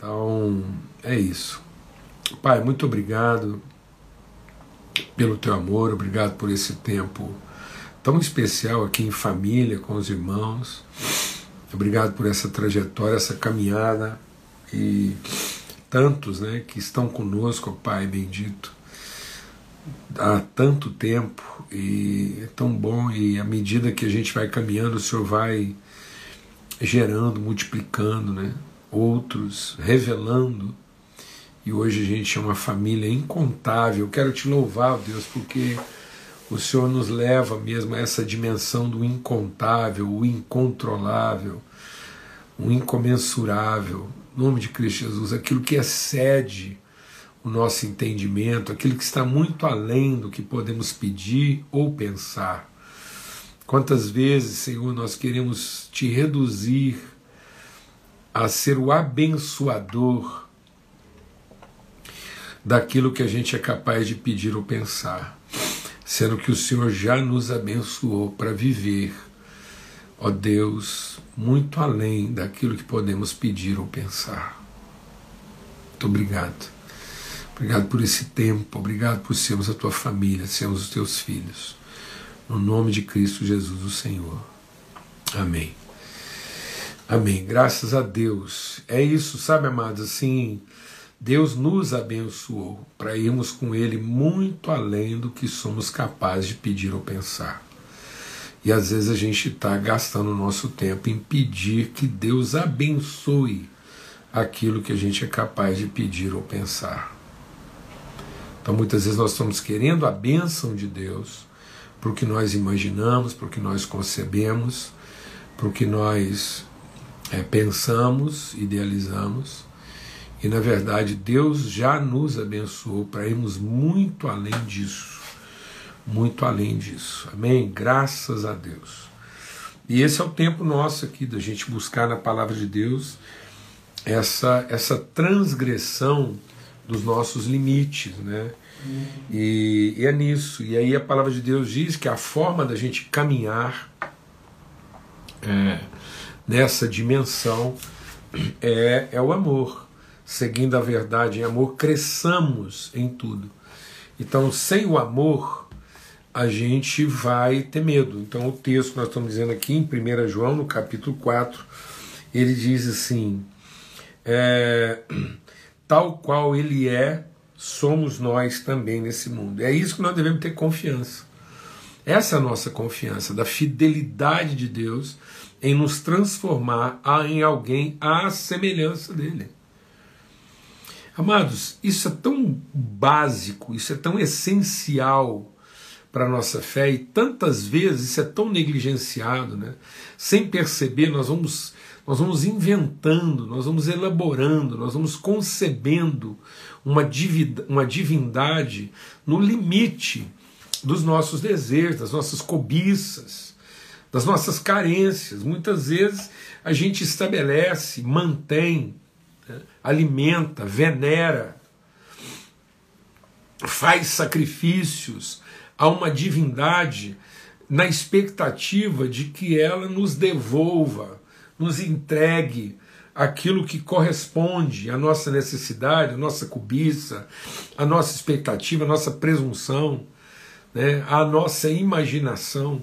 Então, é isso. Pai, muito obrigado pelo teu amor, obrigado por esse tempo tão especial aqui em família, com os irmãos. Obrigado por essa trajetória, essa caminhada e tantos né, que estão conosco, Pai bendito, há tanto tempo e é tão bom e à medida que a gente vai caminhando, o Senhor vai gerando, multiplicando, né, outros, revelando. E hoje a gente é uma família incontável. Quero te louvar, Deus, porque o Senhor nos leva mesmo a essa dimensão do incontável, o incontrolável, o incomensurável. Em nome de Cristo Jesus, aquilo que excede o nosso entendimento, aquilo que está muito além do que podemos pedir ou pensar. Quantas vezes, Senhor, nós queremos te reduzir a ser o abençoador daquilo que a gente é capaz de pedir ou pensar, sendo que o Senhor já nos abençoou para viver, ó Deus, muito além daquilo que podemos pedir ou pensar. Muito obrigado. Obrigado por esse tempo, obrigado por sermos a tua família, sermos os teus filhos. No nome de Cristo Jesus, o Senhor. Amém. Amém. Graças a Deus. É isso, sabe, amados? Assim, Deus nos abençoou para irmos com Ele muito além do que somos capazes de pedir ou pensar. E às vezes a gente está gastando o nosso tempo em pedir que Deus abençoe aquilo que a gente é capaz de pedir ou pensar. Então muitas vezes nós estamos querendo a bênção de Deus para o que nós imaginamos, para o que nós concebemos, para o que nós é, pensamos, idealizamos. E na verdade Deus já nos abençoou para irmos muito além disso. Muito além disso. Amém? Graças a Deus. E esse é o tempo nosso aqui da gente buscar na palavra de Deus essa, essa transgressão dos nossos limites, né? E, e, é nisso. E aí a palavra de Deus diz que a forma da gente caminhar é, nessa dimensão é, é o amor. Seguindo a verdade em amor, cresçamos em tudo. Então, sem o amor, a gente vai ter medo. Então, o texto que nós estamos dizendo aqui em 1 João, no capítulo 4, ele diz assim: é, tal qual ele é, somos nós também nesse mundo. É isso que nós devemos ter confiança. Essa é a nossa confiança, da fidelidade de Deus em nos transformar em alguém à semelhança dele. Amados, isso é tão básico, isso é tão essencial para a nossa fé e tantas vezes isso é tão negligenciado, né? sem perceber, nós vamos nós vamos inventando, nós vamos elaborando, nós vamos concebendo uma, uma divindade no limite dos nossos desejos, das nossas cobiças, das nossas carências. Muitas vezes a gente estabelece, mantém, né, alimenta, venera, faz sacrifícios a uma divindade na expectativa de que ela nos devolva nos entregue aquilo que corresponde à nossa necessidade, à nossa cobiça, à nossa expectativa, à nossa presunção, né, à nossa imaginação.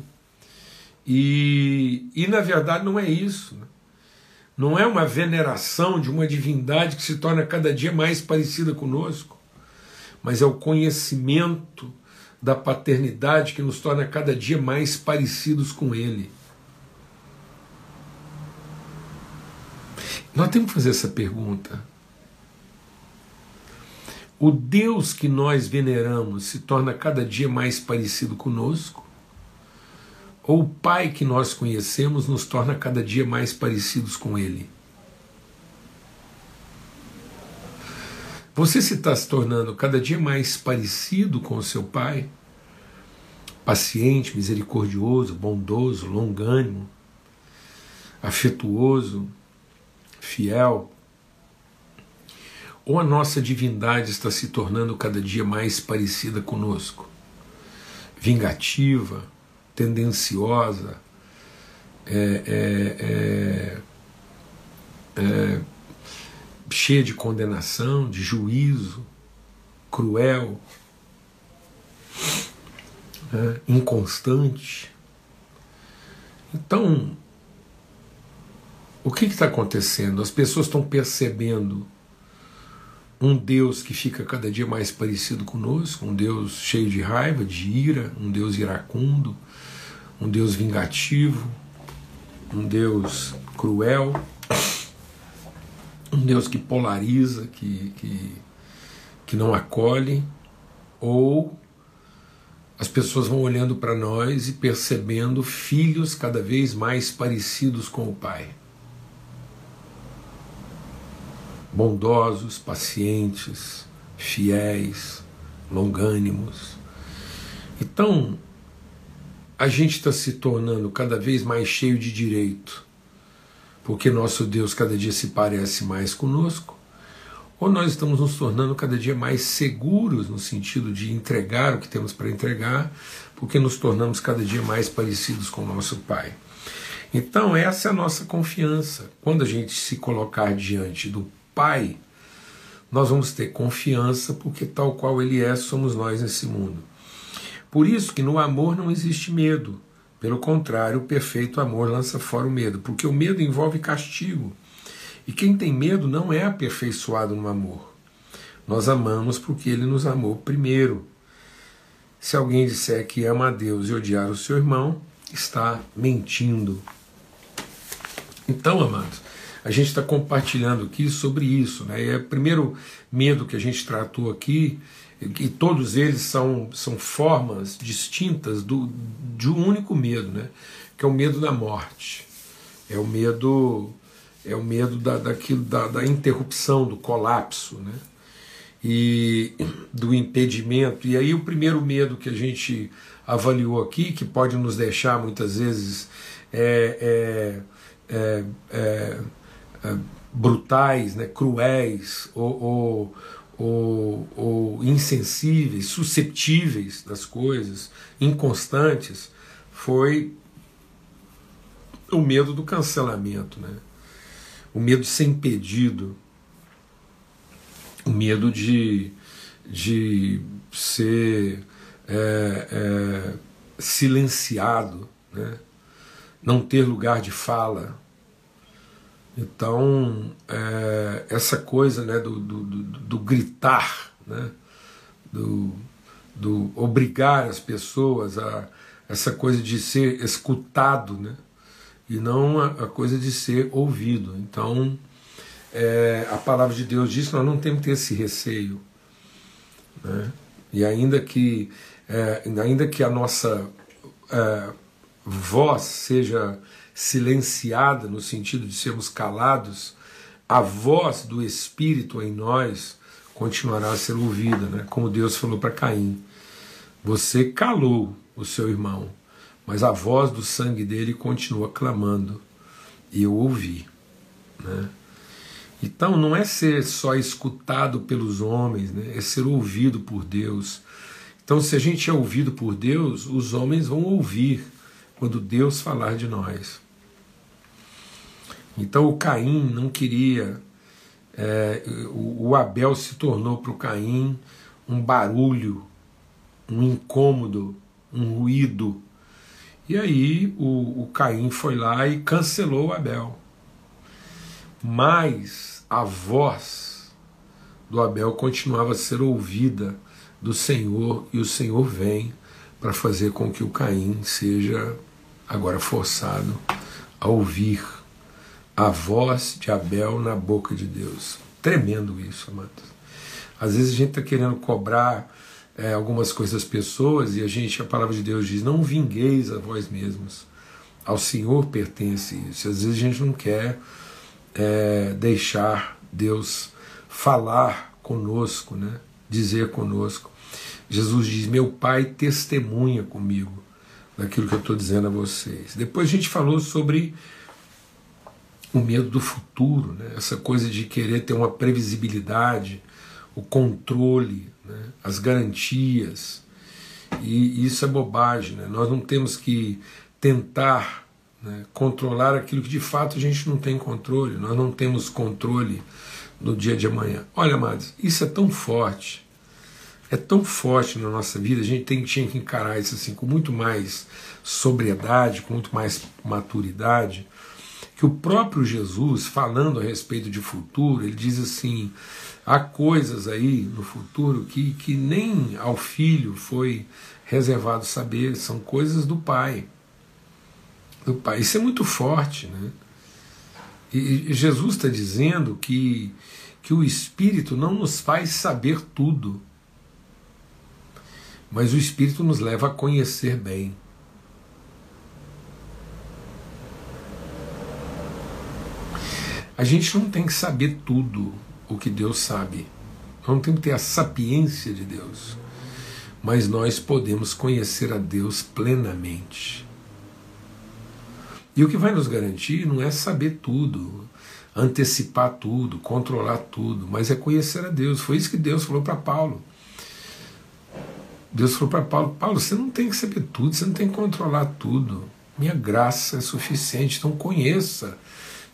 E, e na verdade não é isso. Né? Não é uma veneração de uma divindade que se torna cada dia mais parecida conosco, mas é o conhecimento da paternidade que nos torna cada dia mais parecidos com Ele. Nós temos que fazer essa pergunta. O Deus que nós veneramos se torna cada dia mais parecido conosco? Ou o Pai que nós conhecemos nos torna cada dia mais parecidos com Ele? Você se está se tornando cada dia mais parecido com o seu Pai? Paciente, misericordioso, bondoso, longânimo, afetuoso, fiel, ou a nossa divindade está se tornando cada dia mais parecida conosco, vingativa, tendenciosa, é, é, é, é cheia de condenação, de juízo, cruel, né, inconstante. Então, o que está acontecendo? As pessoas estão percebendo um Deus que fica cada dia mais parecido conosco, um Deus cheio de raiva, de ira, um Deus iracundo, um Deus vingativo, um Deus cruel, um Deus que polariza, que, que, que não acolhe, ou as pessoas vão olhando para nós e percebendo filhos cada vez mais parecidos com o Pai. Bondosos, pacientes, fiéis, longânimos. Então, a gente está se tornando cada vez mais cheio de direito, porque nosso Deus cada dia se parece mais conosco, ou nós estamos nos tornando cada dia mais seguros no sentido de entregar o que temos para entregar, porque nos tornamos cada dia mais parecidos com nosso Pai. Então, essa é a nossa confiança. Quando a gente se colocar diante do Pai, nós vamos ter confiança, porque tal qual Ele é, somos nós nesse mundo. Por isso que no amor não existe medo. Pelo contrário, o perfeito amor lança fora o medo, porque o medo envolve castigo. E quem tem medo não é aperfeiçoado no amor. Nós amamos porque ele nos amou primeiro. Se alguém disser que ama a Deus e odiar o seu irmão, está mentindo. Então, amados, a gente está compartilhando aqui sobre isso. Né? E é o primeiro medo que a gente tratou aqui e todos eles são, são formas distintas do, de um único medo, né? que é o medo da morte, é o medo é o medo da, daquilo, da, da interrupção, do colapso, né? e do impedimento. E aí o primeiro medo que a gente avaliou aqui, que pode nos deixar muitas vezes é, é, é, é, é brutais, né, cruéis ou, ou ou, ou insensíveis, susceptíveis das coisas, inconstantes, foi o medo do cancelamento, né? o medo de ser impedido, o medo de, de ser é, é, silenciado, né? não ter lugar de fala, então, é, essa coisa né, do, do, do, do gritar, né, do, do obrigar as pessoas a essa coisa de ser escutado, né, e não a, a coisa de ser ouvido. Então, é, a palavra de Deus diz que nós não temos que ter esse receio. Né, e ainda que, é, ainda que a nossa é, voz seja silenciada no sentido de sermos calados, a voz do Espírito em nós continuará a ser ouvida, né? como Deus falou para Caim. Você calou o seu irmão, mas a voz do sangue dele continua clamando, e eu ouvi. Né? Então não é ser só escutado pelos homens, né? é ser ouvido por Deus. Então, se a gente é ouvido por Deus, os homens vão ouvir quando Deus falar de nós. Então o Caim não queria, é, o, Abel se tornou para o Caim um barulho, um incômodo, um ruído. E aí o, o Caim foi lá e cancelou o Abel. Mas a voz do Abel continuava a ser ouvida do Senhor, e o Senhor vem para fazer com que o Caim seja agora forçado a ouvir a voz de Abel na boca de Deus. Tremendo isso, amados. Às vezes a gente está querendo cobrar é, algumas coisas das pessoas e a gente, a palavra de Deus diz: não vingueis a vós mesmos. Ao Senhor pertence isso. Às vezes a gente não quer é, deixar Deus falar conosco, né? dizer conosco. Jesus diz: Meu Pai testemunha comigo daquilo que eu estou dizendo a vocês. Depois a gente falou sobre o medo do futuro, né? essa coisa de querer ter uma previsibilidade, o controle, né? as garantias. E isso é bobagem. Né? Nós não temos que tentar né, controlar aquilo que de fato a gente não tem controle. Nós não temos controle no dia de amanhã. Olha, amados, isso é tão forte, é tão forte na nossa vida, a gente tem, tinha que encarar isso assim com muito mais sobriedade, com muito mais maturidade, que o próprio Jesus, falando a respeito de futuro, ele diz assim: há coisas aí no futuro que, que nem ao filho foi reservado saber, são coisas do Pai. Do Pai. Isso é muito forte, né? E Jesus está dizendo que, que o Espírito não nos faz saber tudo, mas o Espírito nos leva a conhecer bem. A gente não tem que saber tudo o que Deus sabe. Não temos que ter a sapiência de Deus. Mas nós podemos conhecer a Deus plenamente. E o que vai nos garantir não é saber tudo, antecipar tudo, controlar tudo, mas é conhecer a Deus. Foi isso que Deus falou para Paulo. Deus falou para Paulo: Paulo, você não tem que saber tudo, você não tem que controlar tudo. Minha graça é suficiente, então conheça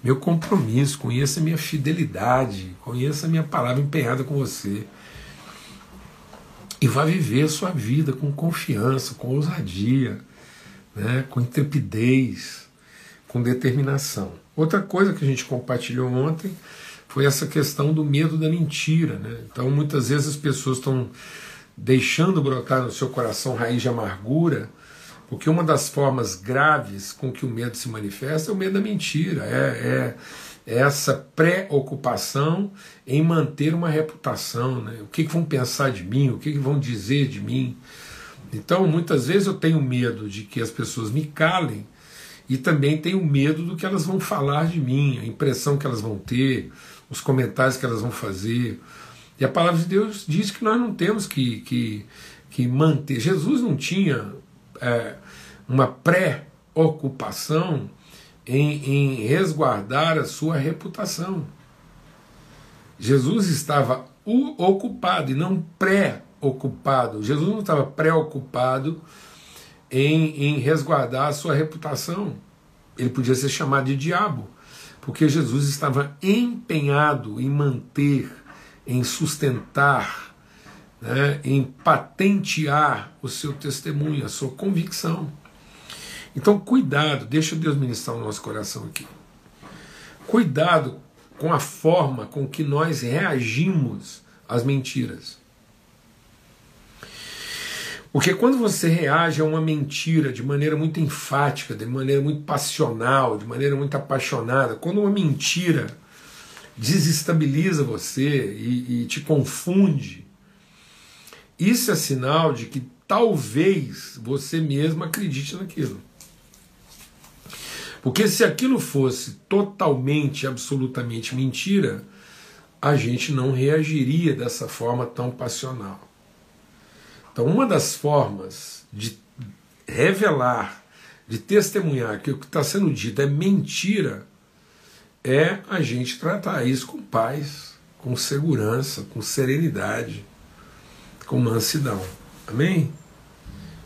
meu compromisso, conheça minha fidelidade, conheça minha palavra empenhada com você. E vá viver a sua vida com confiança, com ousadia, né, com intrepidez, com determinação. Outra coisa que a gente compartilhou ontem foi essa questão do medo da mentira. Né? Então, muitas vezes as pessoas estão deixando brotar no seu coração raiz de amargura porque uma das formas graves com que o medo se manifesta é o medo da mentira, é, é, é essa preocupação em manter uma reputação. Né? O que, que vão pensar de mim, o que, que vão dizer de mim. Então, muitas vezes eu tenho medo de que as pessoas me calem e também tenho medo do que elas vão falar de mim, a impressão que elas vão ter, os comentários que elas vão fazer. E a palavra de Deus diz que nós não temos que, que, que manter. Jesus não tinha é, uma pré-ocupação em, em resguardar a sua reputação. Jesus estava ocupado e não pré-ocupado. Jesus não estava preocupado em, em resguardar a sua reputação. Ele podia ser chamado de diabo, porque Jesus estava empenhado em manter, em sustentar né, em patentear o seu testemunho, a sua convicção. Então, cuidado, deixa Deus ministrar o nosso coração aqui. Cuidado com a forma com que nós reagimos às mentiras. Porque quando você reage a uma mentira de maneira muito enfática, de maneira muito passional, de maneira muito apaixonada, quando uma mentira desestabiliza você e, e te confunde, isso é sinal de que talvez você mesmo acredite naquilo. Porque se aquilo fosse totalmente, absolutamente mentira, a gente não reagiria dessa forma tão passional. Então, uma das formas de revelar, de testemunhar que o que está sendo dito é mentira, é a gente tratar isso com paz, com segurança, com serenidade com mansidão. Amém?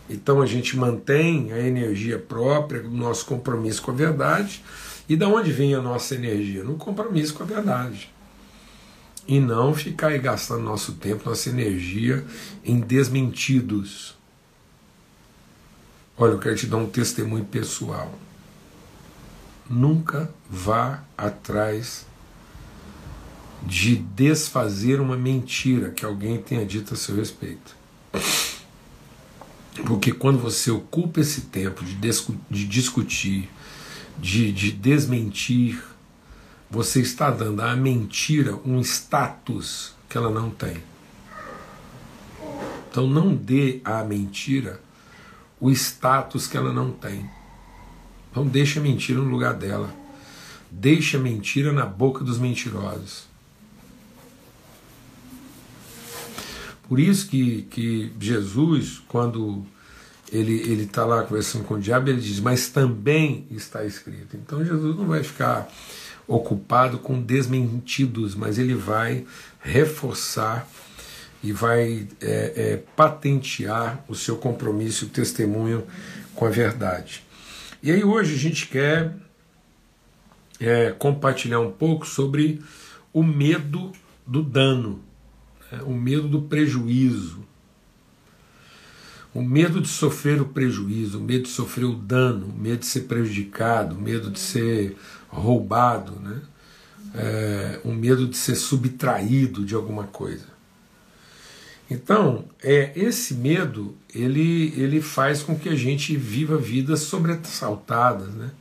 Então a gente mantém a energia própria, o nosso compromisso com a verdade. E da onde vem a nossa energia? No compromisso com a verdade. E não ficar aí gastando nosso tempo, nossa energia em desmentidos. Olha, eu quero te dar um testemunho pessoal. Nunca vá atrás de desfazer uma mentira que alguém tenha dito a seu respeito. Porque quando você ocupa esse tempo de, de discutir, de, de desmentir, você está dando à mentira um status que ela não tem. Então não dê à mentira o status que ela não tem. Então deixe a mentira no lugar dela. Deixe a mentira na boca dos mentirosos. Por isso que, que Jesus, quando ele está lá conversando com o diabo, ele diz, mas também está escrito. Então Jesus não vai ficar ocupado com desmentidos, mas ele vai reforçar e vai é, é, patentear o seu compromisso e o testemunho com a verdade. E aí hoje a gente quer é, compartilhar um pouco sobre o medo do dano? O medo do prejuízo, o medo de sofrer o prejuízo, o medo de sofrer o dano, o medo de ser prejudicado, o medo de ser roubado, né? É, o medo de ser subtraído de alguma coisa. Então, é esse medo ele, ele faz com que a gente viva vidas sobressaltadas, né?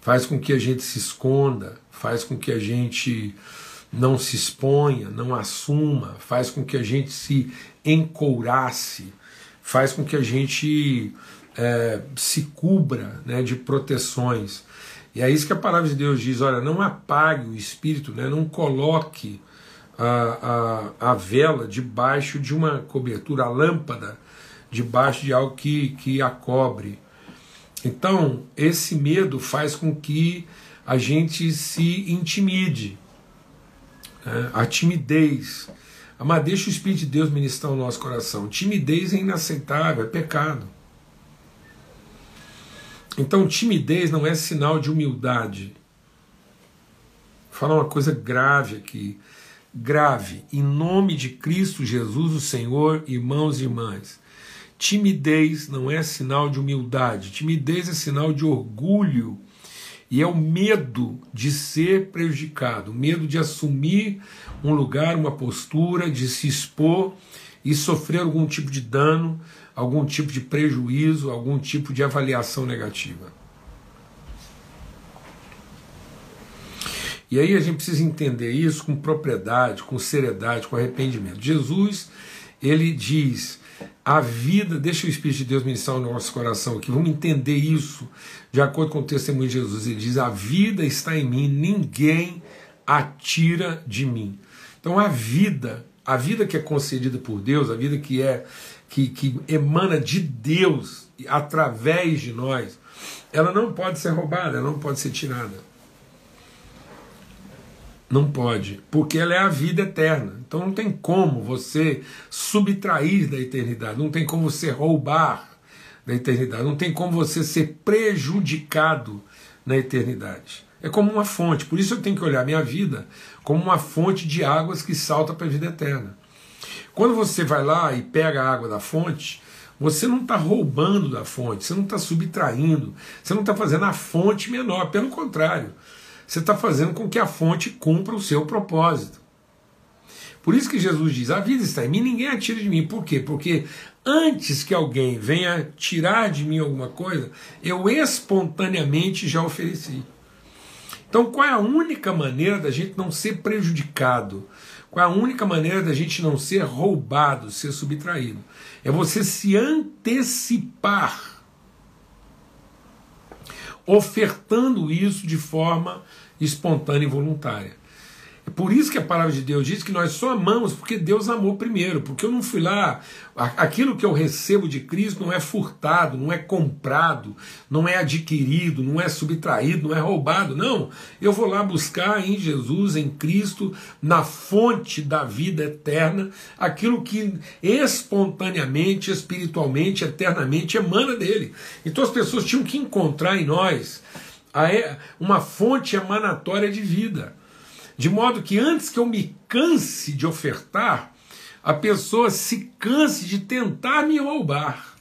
faz com que a gente se esconda, faz com que a gente não se exponha, não assuma, faz com que a gente se encourace, faz com que a gente é, se cubra né, de proteções. E é isso que a palavra de Deus diz: olha, não apague o espírito, né, não coloque a, a, a vela debaixo de uma cobertura, a lâmpada debaixo de algo que, que a cobre. Então, esse medo faz com que a gente se intimide. Né? A timidez. Mas deixa o Espírito de Deus ministrar o nosso coração. Timidez é inaceitável, é pecado. Então, timidez não é sinal de humildade. Vou falar uma coisa grave aqui. Grave. Em nome de Cristo Jesus, o Senhor, irmãos e irmãs. Timidez não é sinal de humildade, timidez é sinal de orgulho e é o medo de ser prejudicado, o medo de assumir um lugar, uma postura, de se expor e sofrer algum tipo de dano, algum tipo de prejuízo, algum tipo de avaliação negativa. E aí a gente precisa entender isso com propriedade, com seriedade, com arrependimento. Jesus, ele diz a vida, deixa o Espírito de Deus ministrar no nosso coração aqui, vamos entender isso de acordo com o testemunho de Jesus. Ele diz: A vida está em mim, ninguém a tira de mim. Então a vida, a vida que é concedida por Deus, a vida que é que, que emana de Deus através de nós, ela não pode ser roubada, ela não pode ser tirada. Não pode, porque ela é a vida eterna. Então não tem como você subtrair da eternidade, não tem como você roubar da eternidade, não tem como você ser prejudicado na eternidade. É como uma fonte, por isso eu tenho que olhar minha vida como uma fonte de águas que salta para a vida eterna. Quando você vai lá e pega a água da fonte, você não está roubando da fonte, você não está subtraindo, você não está fazendo a fonte menor, pelo contrário, você está fazendo com que a fonte cumpra o seu propósito. Por isso que Jesus diz: a vida está em mim, ninguém atira de mim. Por quê? Porque antes que alguém venha tirar de mim alguma coisa, eu espontaneamente já ofereci. Então, qual é a única maneira da gente não ser prejudicado? Qual é a única maneira da gente não ser roubado, ser subtraído? É você se antecipar ofertando isso de forma espontânea e voluntária. É por isso que a palavra de Deus diz que nós só amamos porque Deus amou primeiro, porque eu não fui lá, aquilo que eu recebo de Cristo não é furtado, não é comprado, não é adquirido, não é subtraído, não é roubado, não. Eu vou lá buscar em Jesus, em Cristo, na fonte da vida eterna, aquilo que espontaneamente, espiritualmente, eternamente emana dele. Então as pessoas tinham que encontrar em nós uma fonte emanatória de vida. De modo que antes que eu me canse de ofertar, a pessoa se canse de tentar me roubar.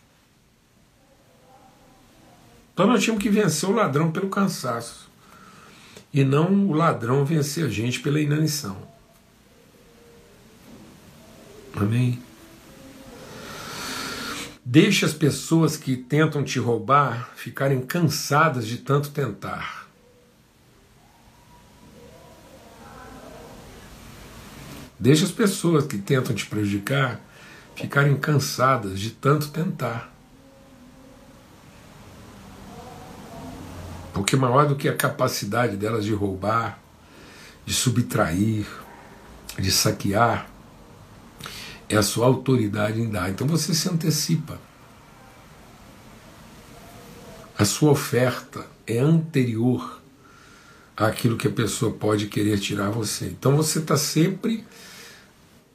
Então nós tínhamos que vencer o ladrão pelo cansaço. E não o ladrão vencer a gente pela inanição. Amém? Deixe as pessoas que tentam te roubar ficarem cansadas de tanto tentar. Deixe as pessoas que tentam te prejudicar ficarem cansadas de tanto tentar. Porque maior do que a capacidade delas de roubar, de subtrair, de saquear, é a sua autoridade em dar. Então você se antecipa. A sua oferta é anterior àquilo que a pessoa pode querer tirar você. Então você está sempre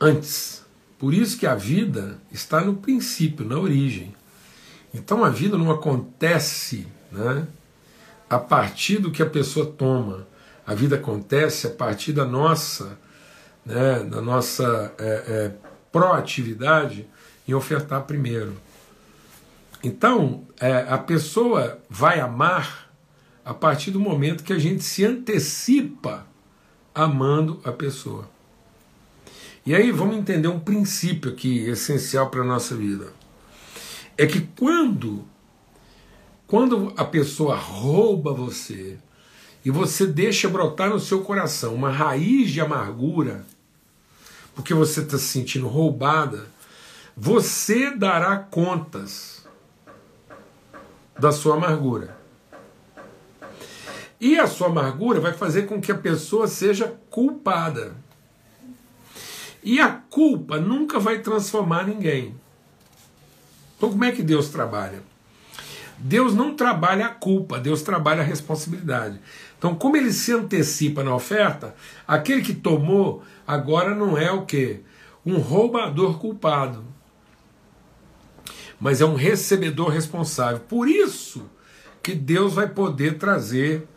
antes. Por isso que a vida está no princípio, na origem. Então a vida não acontece né, a partir do que a pessoa toma. A vida acontece a partir da nossa, né, da nossa é, é, proatividade em ofertar primeiro. Então, é, a pessoa vai amar a partir do momento que a gente se antecipa amando a pessoa. E aí vamos entender um princípio aqui essencial para a nossa vida. É que quando quando a pessoa rouba você e você deixa brotar no seu coração uma raiz de amargura, porque você está se sentindo roubada, você dará contas da sua amargura. E a sua amargura vai fazer com que a pessoa seja culpada. E a culpa nunca vai transformar ninguém. Então, como é que Deus trabalha? Deus não trabalha a culpa, Deus trabalha a responsabilidade. Então, como ele se antecipa na oferta, aquele que tomou agora não é o que? Um roubador culpado, mas é um recebedor responsável. Por isso que Deus vai poder trazer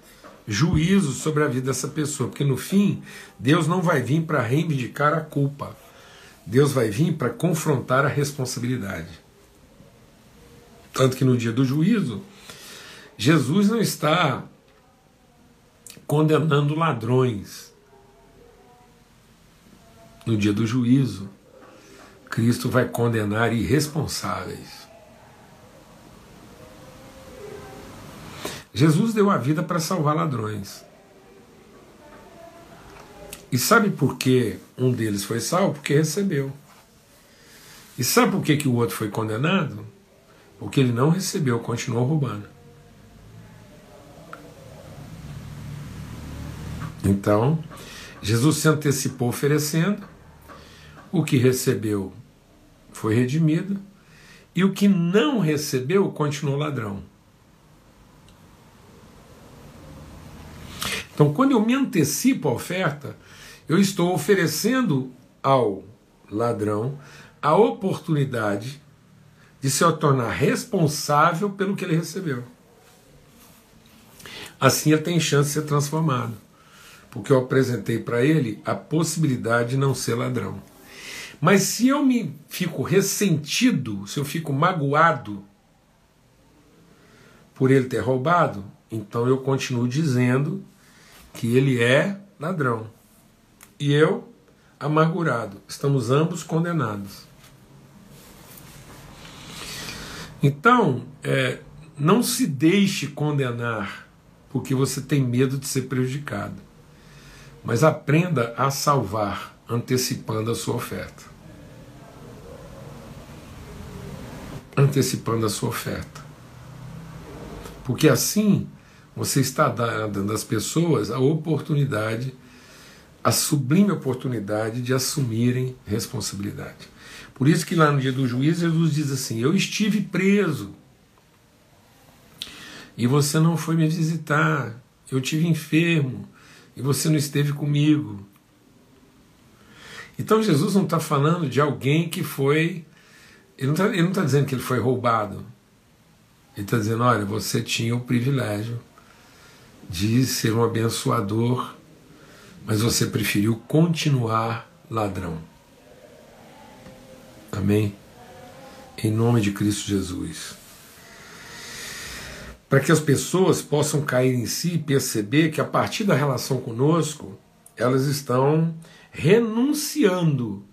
juízo sobre a vida dessa pessoa, porque no fim, Deus não vai vir para reivindicar a culpa, Deus vai vir para confrontar a responsabilidade. Tanto que no dia do juízo, Jesus não está condenando ladrões. No dia do juízo, Cristo vai condenar irresponsáveis. Jesus deu a vida para salvar ladrões. E sabe por que um deles foi salvo? Porque recebeu. E sabe por que, que o outro foi condenado? Porque ele não recebeu, continuou roubando. Então, Jesus se antecipou oferecendo, o que recebeu foi redimido, e o que não recebeu continuou ladrão. Então, quando eu me antecipo à oferta, eu estou oferecendo ao ladrão a oportunidade de se tornar responsável pelo que ele recebeu. Assim ele tem chance de ser transformado, porque eu apresentei para ele a possibilidade de não ser ladrão. Mas se eu me fico ressentido, se eu fico magoado por ele ter roubado, então eu continuo dizendo que ele é ladrão e eu amargurado. Estamos ambos condenados. Então, é, não se deixe condenar porque você tem medo de ser prejudicado, mas aprenda a salvar antecipando a sua oferta. Antecipando a sua oferta. Porque assim você está dando às pessoas a oportunidade, a sublime oportunidade de assumirem responsabilidade. Por isso que lá no dia do juízo Jesus diz assim: Eu estive preso e você não foi me visitar. Eu estive enfermo e você não esteve comigo. Então Jesus não está falando de alguém que foi. Ele não está tá dizendo que ele foi roubado. Ele está dizendo: olha, você tinha o privilégio de ser um abençoador, mas você preferiu continuar ladrão. Amém? Em nome de Cristo Jesus. Para que as pessoas possam cair em si e perceber que a partir da relação conosco, elas estão renunciando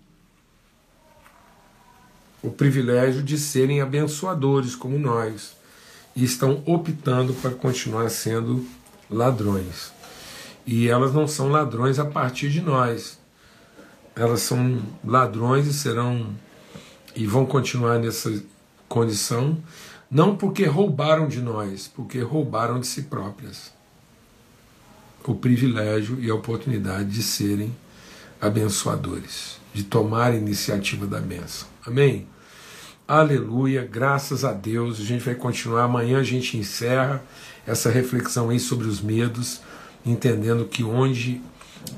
o privilégio de serem abençoadores como nós e estão optando para continuar sendo ladrões. E elas não são ladrões a partir de nós. Elas são ladrões e serão e vão continuar nessa condição não porque roubaram de nós, porque roubaram de si próprias. O privilégio e a oportunidade de serem abençoadores, de tomar a iniciativa da bênção. Amém? Aleluia, graças a Deus. A gente vai continuar. Amanhã a gente encerra essa reflexão aí sobre os medos, entendendo que onde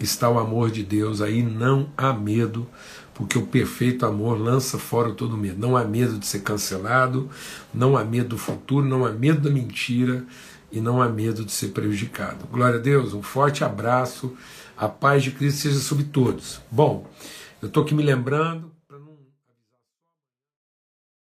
está o amor de Deus, aí não há medo, porque o perfeito amor lança fora todo medo. Não há medo de ser cancelado, não há medo do futuro, não há medo da mentira, e não há medo de ser prejudicado. Glória a Deus, um forte abraço, a paz de Cristo seja sobre todos. Bom, eu estou aqui me lembrando.